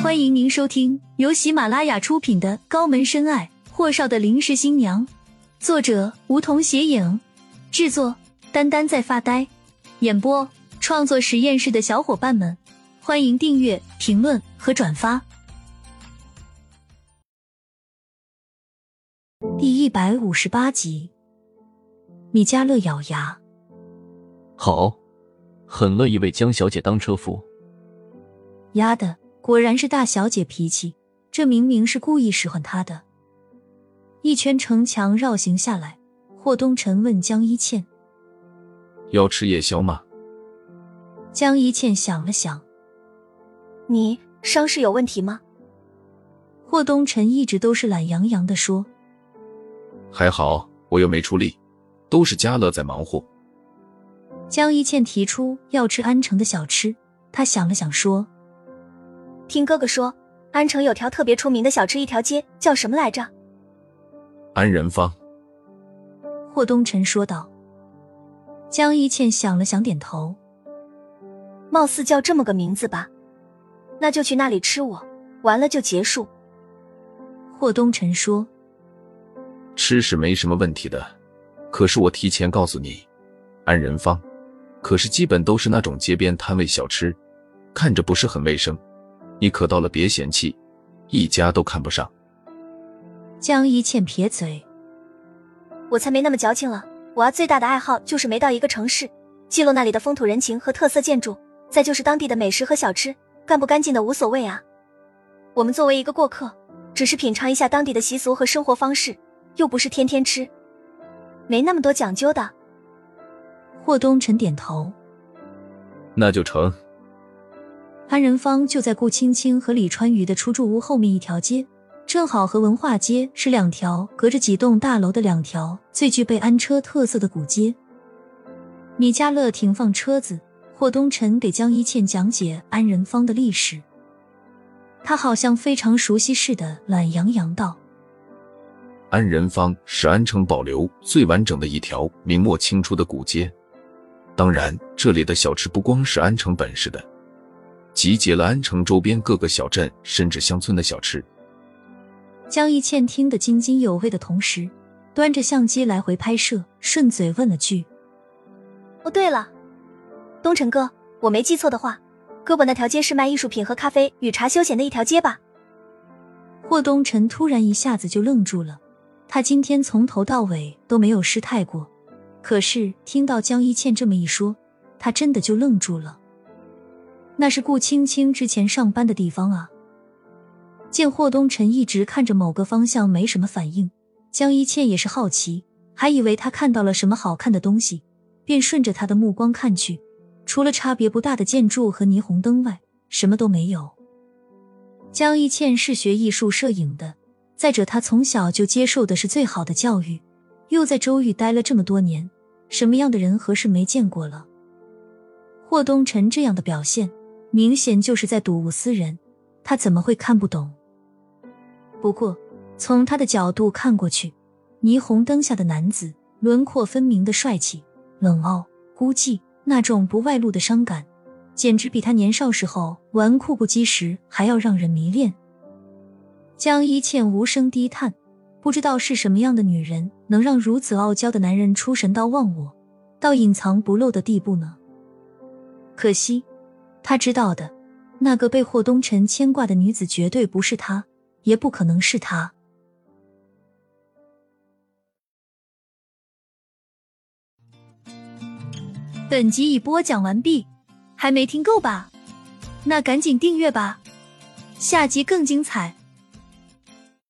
欢迎您收听由喜马拉雅出品的《高门深爱：霍少的临时新娘》，作者梧桐斜影，制作丹丹在发呆，演播创作实验室的小伙伴们，欢迎订阅、评论和转发。第一百五十八集，米迦勒咬牙：“好，很乐意为江小姐当车夫。”丫的！果然是大小姐脾气，这明明是故意使唤她的。一圈城墙绕行下来，霍东辰问江一倩：“要吃夜宵吗？”江一倩想了想：“你伤势有问题吗？”霍东辰一直都是懒洋洋的说：“还好，我又没出力，都是嘉乐在忙活。”江一倩提出要吃安城的小吃，他想了想说。听哥哥说，安城有条特别出名的小吃，一条街叫什么来着？安仁坊。霍东辰说道。江一倩想了想，点头。貌似叫这么个名字吧，那就去那里吃。我完了就结束。霍东辰说。吃是没什么问题的，可是我提前告诉你，安仁坊，可是基本都是那种街边摊位小吃，看着不是很卫生。你可到了，别嫌弃，一家都看不上。江一倩撇嘴：“我才没那么矫情了。我啊，最大的爱好就是没到一个城市，记录那里的风土人情和特色建筑，再就是当地的美食和小吃，干不干净的无所谓啊。我们作为一个过客，只是品尝一下当地的习俗和生活方式，又不是天天吃，没那么多讲究的。”霍东辰点头：“那就成。”安仁坊就在顾青青和李川渝的出租屋后面一条街，正好和文化街是两条隔着几栋大楼的两条最具备安车特色的古街。米家乐停放车子，霍东辰给江一倩讲解安仁坊的历史。他好像非常熟悉似的，懒洋洋道：“安仁坊是安城保留最完整的一条明末清初的古街，当然，这里的小吃不光是安城本市的。”集结了安城周边各个小镇甚至乡村的小吃。江一倩听得津津有味的同时，端着相机来回拍摄，顺嘴问了句：“哦，对了，东辰哥，我没记错的话，胳膊那条街是卖艺术品和咖啡与茶休闲的一条街吧？”霍东辰突然一下子就愣住了，他今天从头到尾都没有失态过，可是听到江一倩这么一说，他真的就愣住了。那是顾青青之前上班的地方啊。见霍东辰一直看着某个方向，没什么反应，江一倩也是好奇，还以为他看到了什么好看的东西，便顺着他的目光看去，除了差别不大的建筑和霓虹灯外，什么都没有。江一倩是学艺术摄影的，再者她从小就接受的是最好的教育，又在周玉待了这么多年，什么样的人和事没见过了？霍东辰这样的表现。明显就是在睹物思人，他怎么会看不懂？不过从他的角度看过去，霓虹灯下的男子轮廓分明的帅气、冷傲、孤寂，那种不外露的伤感，简直比他年少时候纨绔不羁时还要让人迷恋。江一倩无声低叹，不知道是什么样的女人能让如此傲娇的男人出神到忘我，到隐藏不露的地步呢？可惜。他知道的，那个被霍东辰牵挂的女子绝对不是他，也不可能是他。本集已播讲完毕，还没听够吧？那赶紧订阅吧，下集更精彩。